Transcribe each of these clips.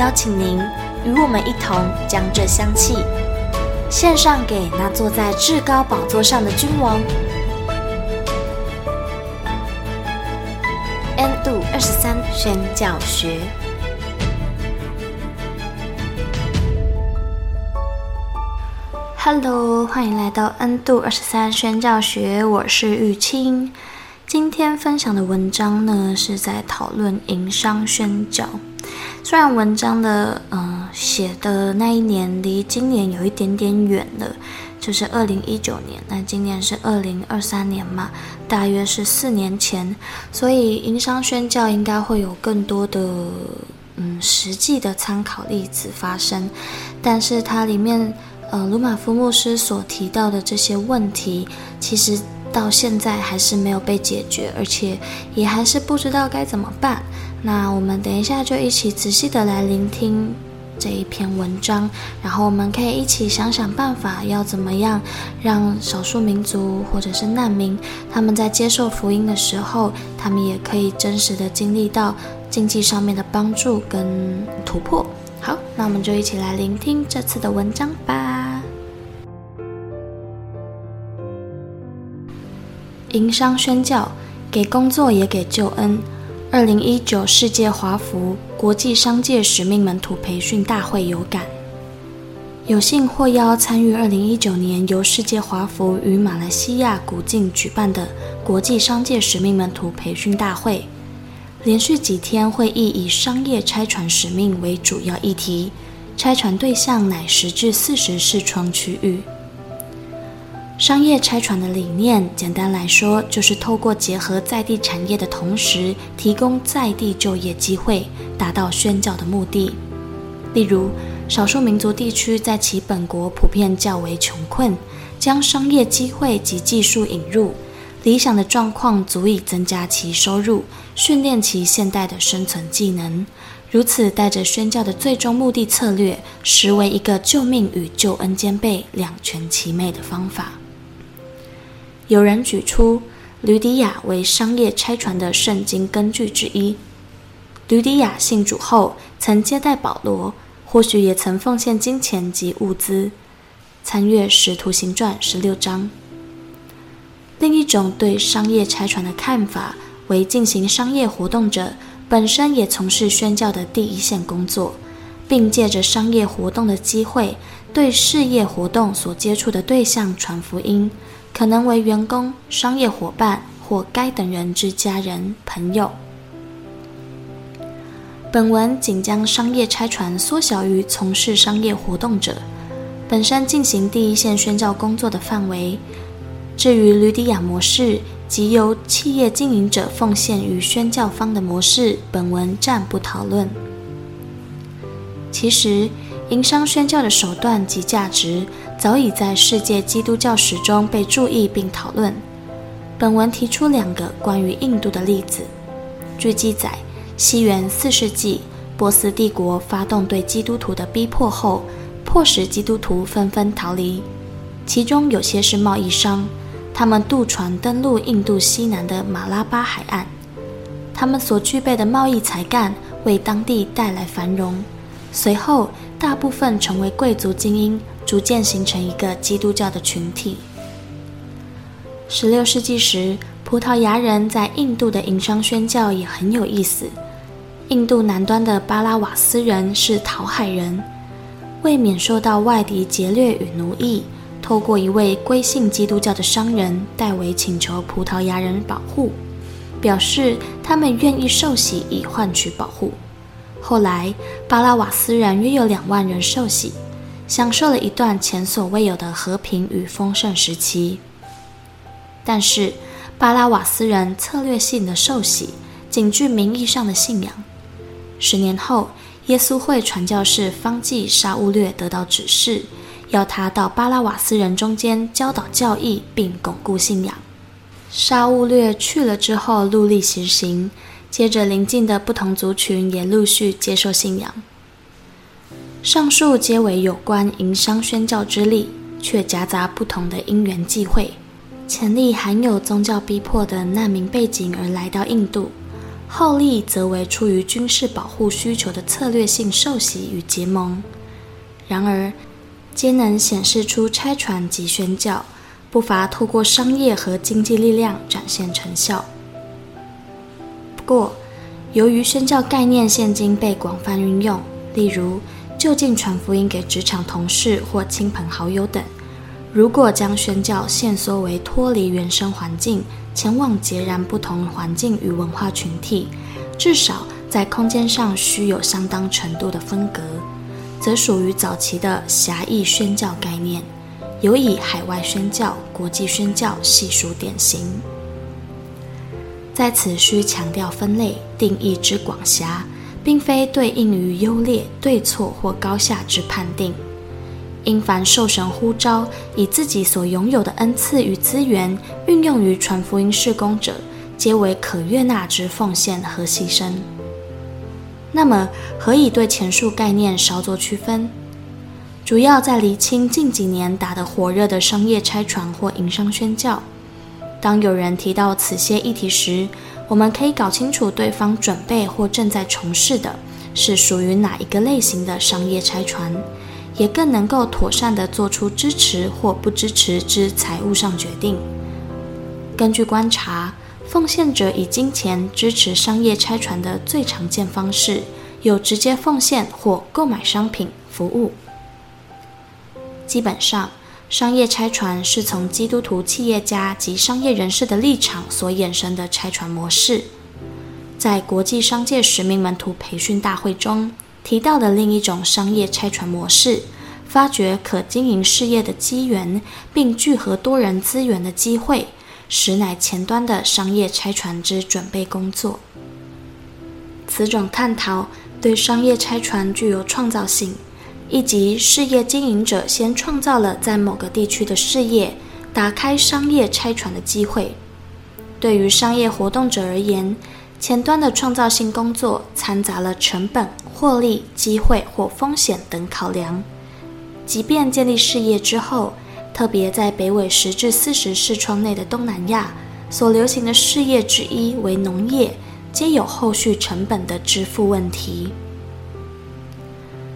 邀请您与我们一同将这香气献上给那坐在至高宝座上的君王。N 度二十三宣教学。Hello，欢迎来到 N 度二十三宣教学，我是玉清。今天分享的文章呢，是在讨论营商宣教。虽然文章的嗯写的那一年离今年有一点点远了，就是二零一九年，那今年是二零二三年嘛，大约是四年前，所以营商宣教应该会有更多的嗯实际的参考例子发生，但是它里面呃鲁马夫牧师所提到的这些问题，其实到现在还是没有被解决，而且也还是不知道该怎么办。那我们等一下就一起仔细的来聆听这一篇文章，然后我们可以一起想想办法，要怎么样让少数民族或者是难民，他们在接受福音的时候，他们也可以真实的经历到经济上面的帮助跟突破。好，那我们就一起来聆听这次的文章吧。营商宣教，给工作也给救恩。二零一九世界华福国际商界使命门徒培训大会有感，有幸获邀参与二零一九年由世界华福与马来西亚古晋举办的国际商界使命门徒培训大会。连续几天会议以商业拆船使命为主要议题，拆船对象乃十至四十视窗区域。商业拆船的理念，简单来说，就是透过结合在地产业的同时，提供在地就业机会，达到宣教的目的。例如，少数民族地区在其本国普遍较为穷困，将商业机会及技术引入，理想的状况足以增加其收入，训练其现代的生存技能。如此带着宣教的最终目的策略，实为一个救命与救恩兼备、两全其美的方法。有人举出吕底亚为商业拆传的圣经根据之一。吕底亚信主后，曾接待保罗，或许也曾奉献金钱及物资。参阅《使徒行传》十六章。另一种对商业拆传的看法，为进行商业活动者本身也从事宣教的第一线工作，并借着商业活动的机会，对事业活动所接触的对象传福音。可能为员工、商业伙伴或该等人之家人、朋友。本文仅将商业拆船缩小于从事商业活动者本身进行第一线宣教工作的范围。至于吕底亚模式及由企业经营者奉献于宣教方的模式，本文暂不讨论。其实，营商宣教的手段及价值。早已在世界基督教史中被注意并讨论。本文提出两个关于印度的例子。据记载，西元四世纪，波斯帝国发动对基督徒的逼迫后，迫使基督徒纷纷逃离。其中有些是贸易商，他们渡船登陆印度西南的马拉巴海岸。他们所具备的贸易才干为当地带来繁荣。随后，大部分成为贵族精英。逐渐形成一个基督教的群体。十六世纪时，葡萄牙人在印度的营商宣教也很有意思。印度南端的巴拉瓦斯人是讨海人，为免受到外敌劫掠与奴役，透过一位归信基督教的商人代为请求葡萄牙人保护，表示他们愿意受洗以换取保护。后来，巴拉瓦斯人约有两万人受洗。享受了一段前所未有的和平与丰盛时期，但是巴拉瓦斯人策略性的受洗，仅具名义上的信仰。十年后，耶稣会传教士方济·沙乌略得到指示，要他到巴拉瓦斯人中间教导教义，并巩固信仰。沙乌略去了之后，陆力实行，接着邻近的不同族群也陆续接受信仰。上述皆为有关营商宣教之例，却夹杂不同的因缘际会。前例含有宗教逼迫的难民背景而来到印度，后例则为出于军事保护需求的策略性受洗与结盟。然而，皆能显示出差船及宣教不乏透过商业和经济力量展现成效。不过，由于宣教概念现今被广泛运用，例如，就近传福音给职场同事或亲朋好友等。如果将宣教限缩为脱离原生环境，前往截然不同环境与文化群体，至少在空间上需有相当程度的分隔，则属于早期的狭义宣教概念，尤以海外宣教、国际宣教系数典型。在此需强调分类定义之广狭。并非对应于优劣、对错或高下之判定。因凡受神呼召，以自己所拥有的恩赐与资源运用于传福音事工者，皆为可悦纳之奉献和牺牲。那么，何以对前述概念稍作区分？主要在厘清近几年打得火热的商业拆船或营商宣教。当有人提到此些议题时，我们可以搞清楚对方准备或正在从事的是属于哪一个类型的商业拆船，也更能够妥善地做出支持或不支持之财务上决定。根据观察，奉献者以金钱支持商业拆船的最常见方式，有直接奉献或购买商品、服务。基本上，商业拆船是从基督徒企业家及商业人士的立场所衍生的拆船模式。在国际商界使命门徒培训大会中提到的另一种商业拆船模式，发掘可经营事业的机缘，并聚合多人资源的机会，实乃前端的商业拆船之准备工作。此种探讨对商业拆船具有创造性。以及事业经营者先创造了在某个地区的事业，打开商业拆船的机会。对于商业活动者而言，前端的创造性工作掺杂了成本、获利、机会或风险等考量。即便建立事业之后，特别在北纬十至四十视窗内的东南亚，所流行的事业之一为农业，皆有后续成本的支付问题。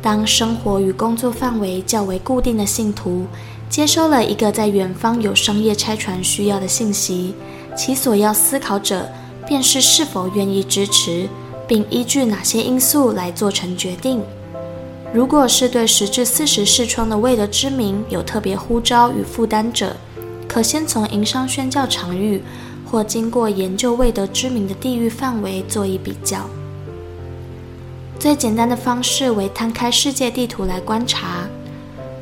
当生活与工作范围较为固定的信徒接收了一个在远方有商业拆船需要的信息，其所要思考者便是是否愿意支持，并依据哪些因素来做成决定。如果是对十至四十视窗的未得之名有特别呼召与负担者，可先从营商宣教场域或经过研究未得之名的地域范围做一比较。最简单的方式为摊开世界地图来观察，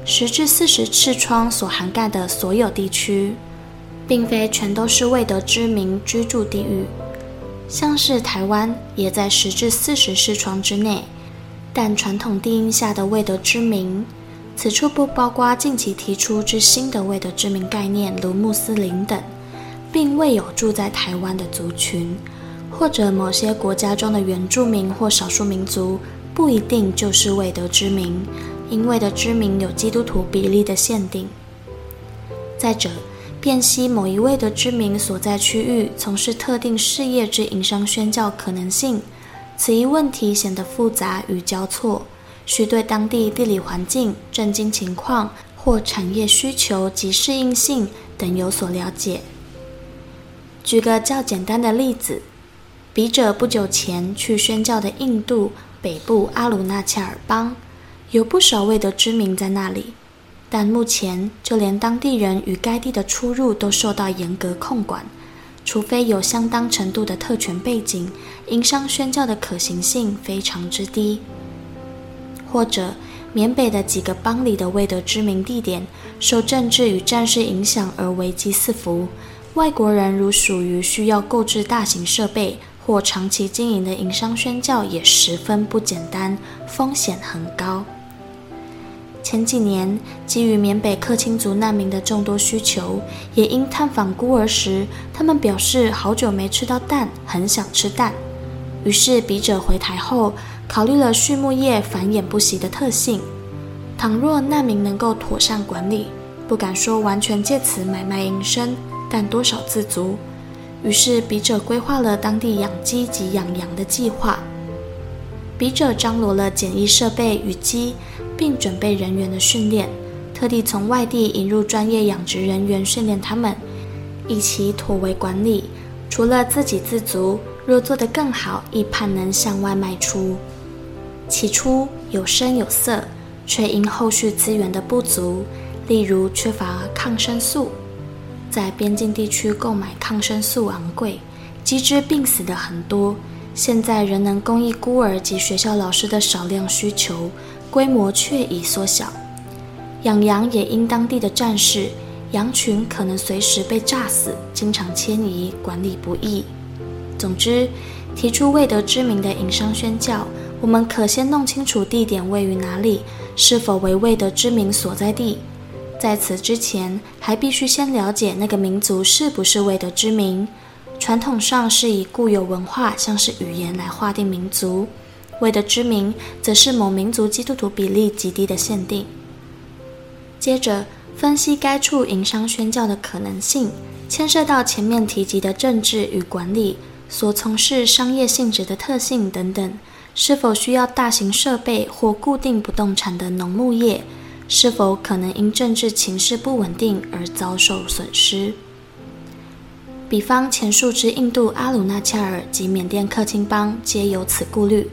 十至四十视窗所涵盖的所有地区，并非全都是未得之名居住地域。像是台湾也在十至四十视窗之内，但传统定义下的未得之名，此处不包括近期提出之新的未得之名概念，如穆斯林等，并未有住在台湾的族群。或者某些国家中的原住民或少数民族不一定就是未得之民，因为的之民有基督徒比例的限定。再者，辨析某一位的之民所在区域从事特定事业之营商宣教可能性，此一问题显得复杂与交错，需对当地地理环境、政经情况或产业需求及适应性等有所了解。举个较简单的例子。笔者不久前去宣教的印度北部阿鲁纳恰尔邦，有不少未得之名在那里，但目前就连当地人与该地的出入都受到严格控管，除非有相当程度的特权背景，营商宣教的可行性非常之低。或者，缅北的几个邦里的未得知名地点，受政治与战事影响而危机四伏。外国人如属于需要购置大型设备或长期经营的营商宣教，也十分不简单，风险很高。前几年，基于缅北克钦族难民的众多需求，也因探访孤儿时，他们表示好久没吃到蛋，很想吃蛋。于是笔者回台后，考虑了畜牧业繁衍不息的特性。倘若难民能够妥善管理，不敢说完全借此买卖营生，但多少自足。于是笔者规划了当地养鸡及养羊的计划。笔者张罗了简易设备与鸡。并准备人员的训练，特地从外地引入专业养殖人员训练他们，以其妥为管理。除了自给自足，若做得更好，亦盼能向外卖出。起初有声有色，却因后续资源的不足，例如缺乏抗生素，在边境地区购买抗生素昂贵，鸡只病死的很多。现在仍能供应孤儿及学校老师的少量需求。规模却已缩小，养羊也因当地的战事，羊群可能随时被炸死，经常迁移，管理不易。总之，提出未得之名的营商宣教，我们可先弄清楚地点位于哪里，是否为未得之名所在地。在此之前，还必须先了解那个民族是不是未得之名。传统上是以固有文化，像是语言来划定民族。未得之名，则是某民族基督徒比例极低的限定。接着分析该处营商宣教的可能性，牵涉到前面提及的政治与管理、所从事商业性质的特性等等，是否需要大型设备或固定不动产的农牧业，是否可能因政治情势不稳定而遭受损失。比方前述之印度阿鲁纳恰尔及缅甸克钦邦，皆有此顾虑。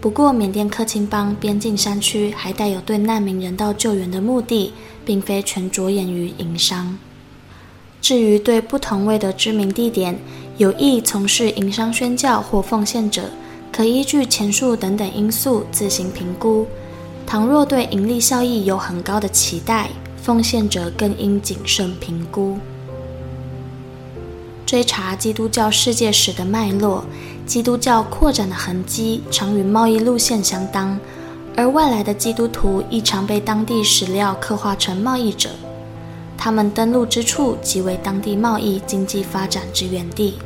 不过，缅甸克钦邦边境山区还带有对难民人道救援的目的，并非全着眼于营商。至于对不同位的知名地点有意从事营商宣教或奉献者，可依据前述等等因素自行评估。倘若对盈利效益有很高的期待，奉献者更应谨慎评估。追查基督教世界史的脉络。基督教扩展的痕迹常与贸易路线相当，而外来的基督徒亦常被当地史料刻画成贸易者。他们登陆之处即为当地贸易经济发展之源地。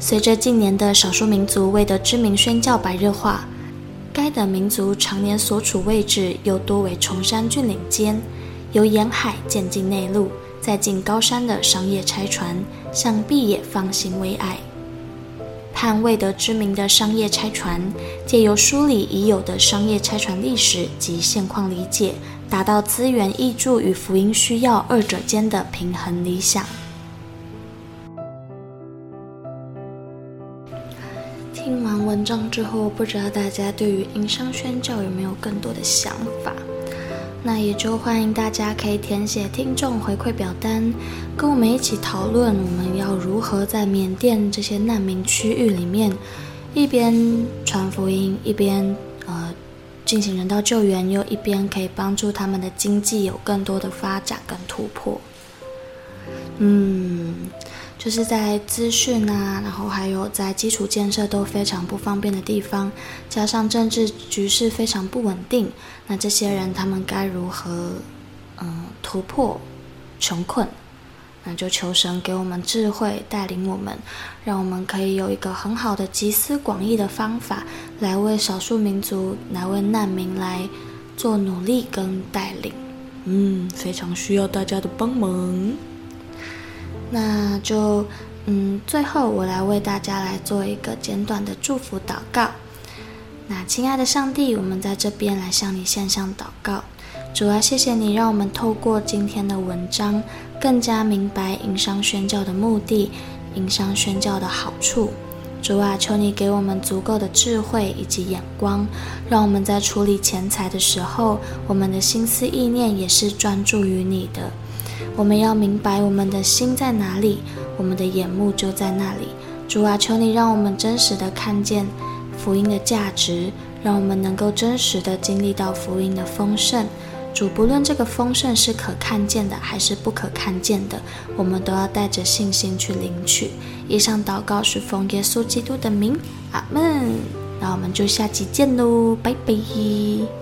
随着近年的少数民族未得知名宣教白热化，该等民族常年所处位置又多为崇山峻岭间，由沿海渐进内陆，再进高山的商业拆船，向碧野方兴为爱。盼未得知名的商业拆船，借由梳理已有的商业拆船历史及现况理解，达到资源挹注与福音需要二者间的平衡理想。文章之后，不知道大家对于营商宣教有没有更多的想法？那也就欢迎大家可以填写听众回馈表单，跟我们一起讨论我们要如何在缅甸这些难民区域里面，一边传福音，一边呃进行人道救援，又一边可以帮助他们的经济有更多的发展跟突破。嗯。就是在资讯啊，然后还有在基础建设都非常不方便的地方，加上政治局势非常不稳定，那这些人他们该如何嗯突破穷困？那就求神给我们智慧，带领我们，让我们可以有一个很好的集思广益的方法，来为少数民族、来为难民来做努力跟带领。嗯，非常需要大家的帮忙。那就，嗯，最后我来为大家来做一个简短的祝福祷告。那亲爱的上帝，我们在这边来向你献上祷告。主啊，谢谢你让我们透过今天的文章，更加明白营商宣教的目的，营商宣教的好处。主啊，求你给我们足够的智慧以及眼光，让我们在处理钱财的时候，我们的心思意念也是专注于你的。我们要明白我们的心在哪里，我们的眼目就在那里。主啊，求你让我们真实的看见福音的价值，让我们能够真实的经历到福音的丰盛，主不论这个丰盛是可看见的还是不可看见的，我们都要带着信心去领取。以上祷告是奉耶稣基督的名，阿门。那我们就下期见喽，拜拜。